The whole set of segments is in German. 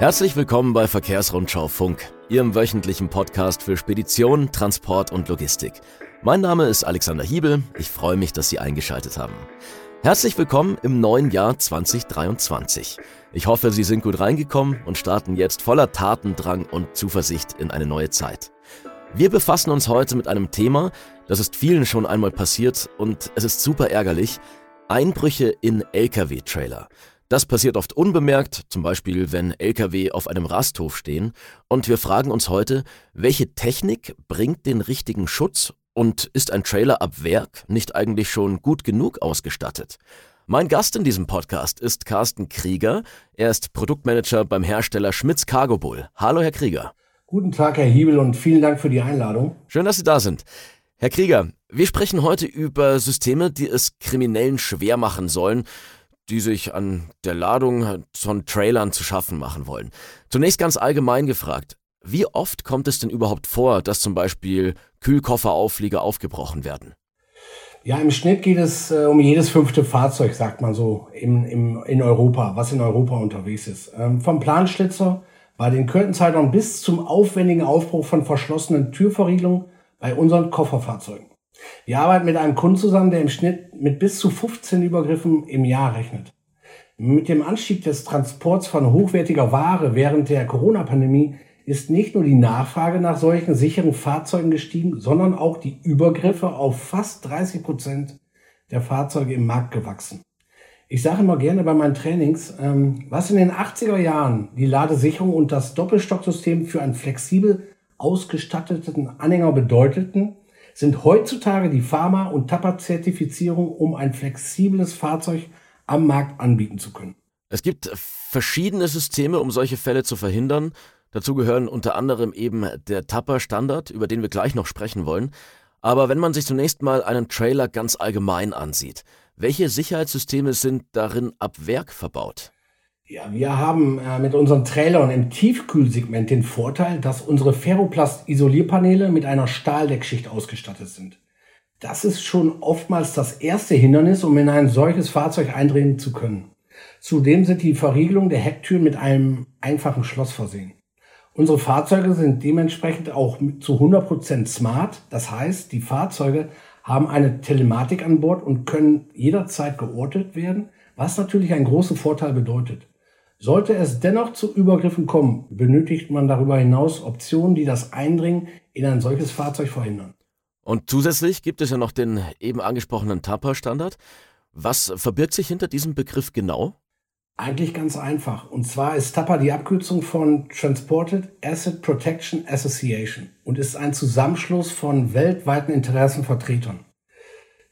Herzlich willkommen bei Verkehrsrundschau Funk, Ihrem wöchentlichen Podcast für Spedition, Transport und Logistik. Mein Name ist Alexander Hiebel, ich freue mich, dass Sie eingeschaltet haben. Herzlich willkommen im neuen Jahr 2023. Ich hoffe, Sie sind gut reingekommen und starten jetzt voller Tatendrang und Zuversicht in eine neue Zeit. Wir befassen uns heute mit einem Thema, das ist vielen schon einmal passiert und es ist super ärgerlich. Einbrüche in Lkw-Trailer. Das passiert oft unbemerkt, zum Beispiel wenn Lkw auf einem Rasthof stehen. Und wir fragen uns heute, welche Technik bringt den richtigen Schutz und ist ein Trailer ab Werk nicht eigentlich schon gut genug ausgestattet? Mein Gast in diesem Podcast ist Carsten Krieger. Er ist Produktmanager beim Hersteller Schmitz Cargo Bull. Hallo, Herr Krieger. Guten Tag, Herr Hiebel, und vielen Dank für die Einladung. Schön, dass Sie da sind. Herr Krieger, wir sprechen heute über Systeme, die es Kriminellen schwer machen sollen, die sich an der Ladung von Trailern zu schaffen machen wollen. Zunächst ganz allgemein gefragt, wie oft kommt es denn überhaupt vor, dass zum Beispiel Kühlkofferauflieger aufgebrochen werden? Ja, im Schnitt geht es äh, um jedes fünfte Fahrzeug, sagt man so, im, im, in Europa, was in Europa unterwegs ist. Ähm, vom Planschlitzer bei den Curtain bis zum aufwendigen Aufbruch von verschlossenen Türverriegelungen bei unseren Kofferfahrzeugen. Wir arbeiten mit einem Kunden zusammen, der im Schnitt mit bis zu 15 Übergriffen im Jahr rechnet. Mit dem Anstieg des Transports von hochwertiger Ware während der Corona-Pandemie ist nicht nur die Nachfrage nach solchen sicheren Fahrzeugen gestiegen, sondern auch die Übergriffe auf fast 30 Prozent der Fahrzeuge im Markt gewachsen. Ich sage immer gerne bei meinen Trainings, ähm, was in den 80er Jahren die Ladesicherung und das Doppelstocksystem für einen flexibel ausgestatteten Anhänger bedeuteten, sind heutzutage die Pharma- und Tapper-Zertifizierung, um ein flexibles Fahrzeug am Markt anbieten zu können. Es gibt verschiedene Systeme, um solche Fälle zu verhindern. Dazu gehören unter anderem eben der Tapper-Standard, über den wir gleich noch sprechen wollen. Aber wenn man sich zunächst mal einen Trailer ganz allgemein ansieht, welche Sicherheitssysteme sind darin ab Werk verbaut? Ja, wir haben äh, mit unseren Trailern im Tiefkühlsegment den Vorteil, dass unsere Ferroplast-Isolierpaneele mit einer Stahldeckschicht ausgestattet sind. Das ist schon oftmals das erste Hindernis, um in ein solches Fahrzeug eindringen zu können. Zudem sind die Verriegelungen der Hecktüren mit einem einfachen Schloss versehen. Unsere Fahrzeuge sind dementsprechend auch zu 100% smart. Das heißt, die Fahrzeuge haben eine Telematik an Bord und können jederzeit geortet werden, was natürlich einen großen Vorteil bedeutet. Sollte es dennoch zu Übergriffen kommen, benötigt man darüber hinaus Optionen, die das Eindringen in ein solches Fahrzeug verhindern. Und zusätzlich gibt es ja noch den eben angesprochenen TAPA-Standard. Was verbirgt sich hinter diesem Begriff genau? Eigentlich ganz einfach. Und zwar ist TAPA die Abkürzung von Transported Asset Protection Association und ist ein Zusammenschluss von weltweiten Interessenvertretern.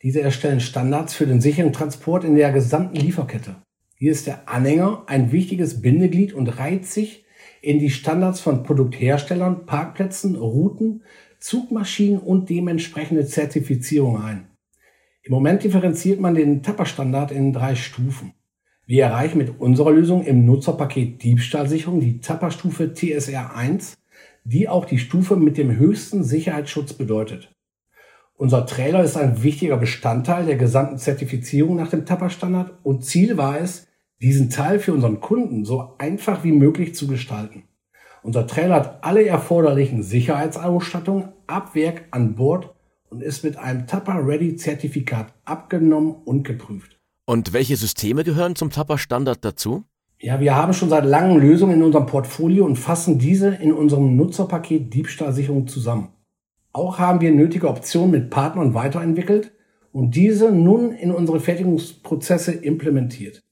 Diese erstellen Standards für den sicheren Transport in der gesamten Lieferkette. Hier ist der Anhänger ein wichtiges Bindeglied und reiht sich in die Standards von Produktherstellern, Parkplätzen, Routen, Zugmaschinen und dementsprechende Zertifizierung ein. Im Moment differenziert man den Tapper-Standard in drei Stufen. Wir erreichen mit unserer Lösung im Nutzerpaket Diebstahlsicherung die Tapper-Stufe TSR 1, die auch die Stufe mit dem höchsten Sicherheitsschutz bedeutet. Unser Trailer ist ein wichtiger Bestandteil der gesamten Zertifizierung nach dem Tapper-Standard und Ziel war es, diesen Teil für unseren Kunden so einfach wie möglich zu gestalten. Unser Trailer hat alle erforderlichen Sicherheitsausstattungen ab Werk an Bord und ist mit einem Tapper Ready Zertifikat abgenommen und geprüft. Und welche Systeme gehören zum Tapper Standard dazu? Ja, wir haben schon seit langem Lösungen in unserem Portfolio und fassen diese in unserem Nutzerpaket Diebstahlsicherung zusammen. Auch haben wir nötige Optionen mit Partnern weiterentwickelt und diese nun in unsere Fertigungsprozesse implementiert.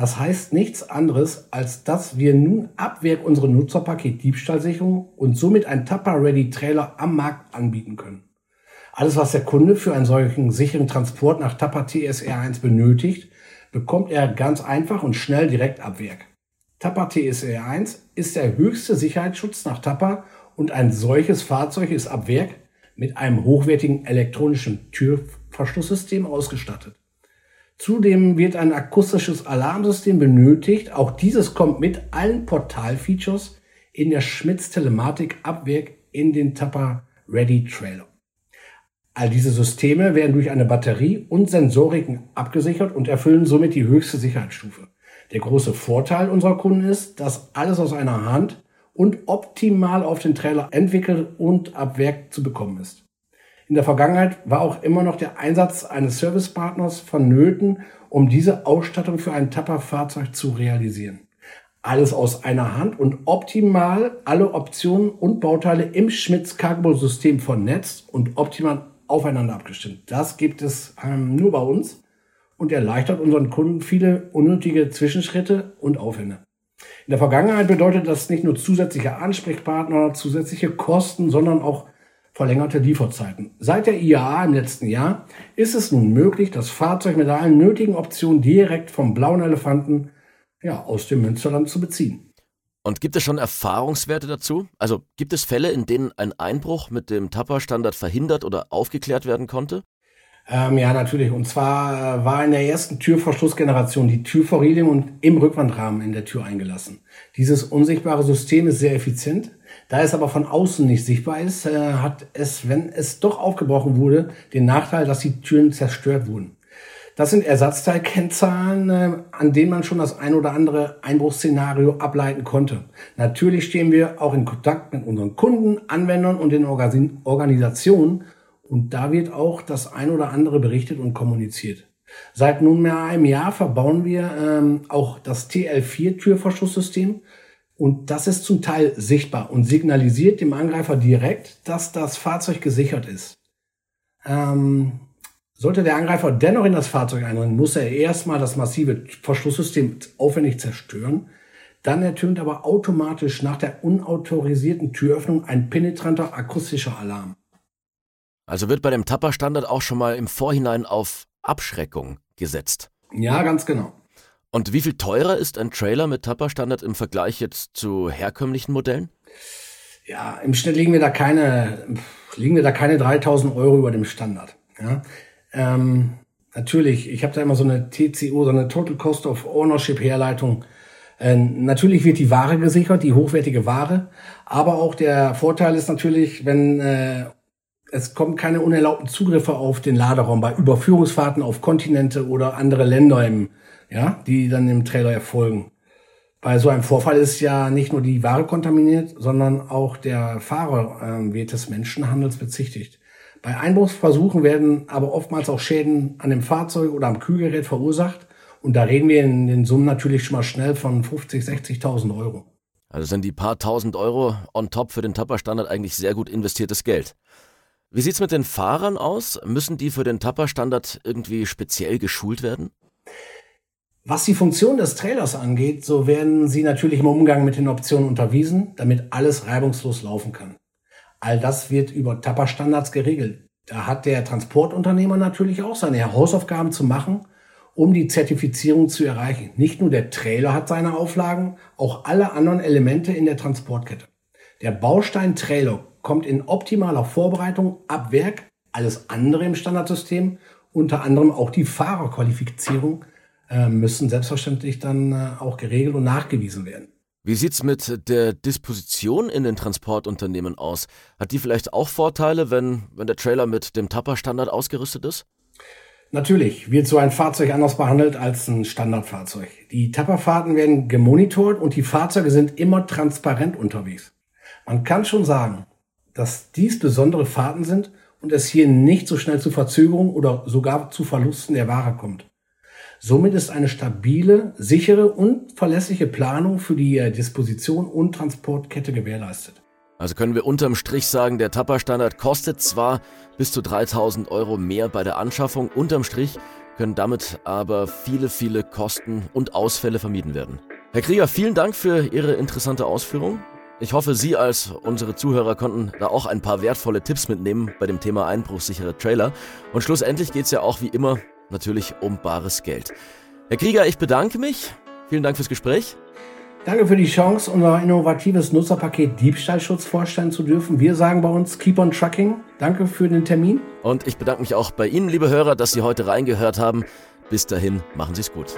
Das heißt nichts anderes, als dass wir nun ab Werk unsere Nutzerpaket Diebstahlsicherung und somit ein Tapper-Ready-Trailer am Markt anbieten können. Alles, was der Kunde für einen solchen sicheren Transport nach Tapper TSR1 benötigt, bekommt er ganz einfach und schnell direkt ab Werk. Tapper TSR1 ist der höchste Sicherheitsschutz nach Tapper und ein solches Fahrzeug ist ab Werk mit einem hochwertigen elektronischen Türverschlusssystem ausgestattet. Zudem wird ein akustisches Alarmsystem benötigt. Auch dieses kommt mit allen Portalfeatures in der Schmitz Telematik Abwerk in den Tapper Ready Trailer. All diese Systeme werden durch eine Batterie und Sensoriken abgesichert und erfüllen somit die höchste Sicherheitsstufe. Der große Vorteil unserer Kunden ist, dass alles aus einer Hand und optimal auf den Trailer entwickelt und ab Werk zu bekommen ist. In der Vergangenheit war auch immer noch der Einsatz eines Servicepartners vonnöten, um diese Ausstattung für ein Tapper-Fahrzeug zu realisieren. Alles aus einer Hand und optimal alle Optionen und Bauteile im Schmitz Cargo System vernetzt und optimal aufeinander abgestimmt. Das gibt es ähm, nur bei uns und erleichtert unseren Kunden viele unnötige Zwischenschritte und Aufwände. In der Vergangenheit bedeutet das nicht nur zusätzliche Ansprechpartner, zusätzliche Kosten, sondern auch verlängerte Lieferzeiten. Seit der IAA im letzten Jahr ist es nun möglich, das Fahrzeug mit allen nötigen Optionen direkt vom blauen Elefanten ja, aus dem Münsterland zu beziehen. Und gibt es schon Erfahrungswerte dazu? Also gibt es Fälle, in denen ein Einbruch mit dem Tapper-Standard verhindert oder aufgeklärt werden konnte? Ähm, ja, natürlich. Und zwar äh, war in der ersten Türverschlussgeneration die Türverriegelung und im Rückwandrahmen in der Tür eingelassen. Dieses unsichtbare System ist sehr effizient. Da es aber von außen nicht sichtbar ist, äh, hat es, wenn es doch aufgebrochen wurde, den Nachteil, dass die Türen zerstört wurden. Das sind Ersatzteilkennzahlen, äh, an denen man schon das ein oder andere Einbruchsszenario ableiten konnte. Natürlich stehen wir auch in Kontakt mit unseren Kunden, Anwendern und den Organisationen und da wird auch das ein oder andere berichtet und kommuniziert. Seit nunmehr einem Jahr verbauen wir ähm, auch das TL4-Türverschlusssystem und das ist zum Teil sichtbar und signalisiert dem Angreifer direkt, dass das Fahrzeug gesichert ist. Ähm, sollte der Angreifer dennoch in das Fahrzeug eindringen, muss er erstmal das massive Verschlusssystem aufwendig zerstören. Dann ertönt aber automatisch nach der unautorisierten Türöffnung ein penetranter akustischer Alarm. Also wird bei dem Tapper-Standard auch schon mal im Vorhinein auf Abschreckung gesetzt. Ja, ganz genau. Und wie viel teurer ist ein Trailer mit Tapper-Standard im Vergleich jetzt zu herkömmlichen Modellen? Ja, im Schnitt liegen wir da keine, liegen wir da keine 3000 Euro über dem Standard. Ja, ähm, natürlich, ich habe da immer so eine TCO, so eine Total Cost of Ownership Herleitung. Äh, natürlich wird die Ware gesichert, die hochwertige Ware, aber auch der Vorteil ist natürlich, wenn äh, es kommen keine unerlaubten Zugriffe auf den Laderaum bei Überführungsfahrten auf Kontinente oder andere Länder im, ja, die dann im Trailer erfolgen. Bei so einem Vorfall ist ja nicht nur die Ware kontaminiert, sondern auch der Fahrer äh, wird des Menschenhandels bezichtigt. Bei Einbruchsversuchen werden aber oftmals auch Schäden an dem Fahrzeug oder am Kühlgerät verursacht. Und da reden wir in den Summen natürlich schon mal schnell von 50, 60.000 Euro. Also sind die paar tausend Euro on top für den Tapper-Standard eigentlich sehr gut investiertes Geld. Wie sieht's mit den Fahrern aus? Müssen die für den Tapper-Standard irgendwie speziell geschult werden? Was die Funktion des Trailers angeht, so werden sie natürlich im Umgang mit den Optionen unterwiesen, damit alles reibungslos laufen kann. All das wird über Tapper-Standards geregelt. Da hat der Transportunternehmer natürlich auch seine Hausaufgaben zu machen, um die Zertifizierung zu erreichen. Nicht nur der Trailer hat seine Auflagen, auch alle anderen Elemente in der Transportkette. Der Baustein Trailer kommt in optimaler Vorbereitung ab Werk. Alles andere im Standardsystem, unter anderem auch die Fahrerqualifizierung, äh, müssen selbstverständlich dann äh, auch geregelt und nachgewiesen werden. Wie sieht's mit der Disposition in den Transportunternehmen aus? Hat die vielleicht auch Vorteile, wenn, wenn der Trailer mit dem Tapper-Standard ausgerüstet ist? Natürlich wird so ein Fahrzeug anders behandelt als ein Standardfahrzeug. Die Tapperfahrten werden gemonitort und die Fahrzeuge sind immer transparent unterwegs. Man kann schon sagen, dass dies besondere Fahrten sind und es hier nicht so schnell zu Verzögerungen oder sogar zu Verlusten der Ware kommt. Somit ist eine stabile, sichere und verlässliche Planung für die äh, Disposition und Transportkette gewährleistet. Also können wir unterm Strich sagen, der Tapper-Standard kostet zwar bis zu 3000 Euro mehr bei der Anschaffung, unterm Strich können damit aber viele, viele Kosten und Ausfälle vermieden werden. Herr Krieger, vielen Dank für Ihre interessante Ausführung. Ich hoffe, Sie als unsere Zuhörer konnten da auch ein paar wertvolle Tipps mitnehmen bei dem Thema einbruchsichere Trailer. Und schlussendlich geht es ja auch wie immer natürlich um bares Geld. Herr Krieger, ich bedanke mich. Vielen Dank fürs Gespräch. Danke für die Chance, unser innovatives Nutzerpaket Diebstahlschutz vorstellen zu dürfen. Wir sagen bei uns Keep on Trucking. Danke für den Termin. Und ich bedanke mich auch bei Ihnen, liebe Hörer, dass Sie heute reingehört haben. Bis dahin, machen Sie es gut.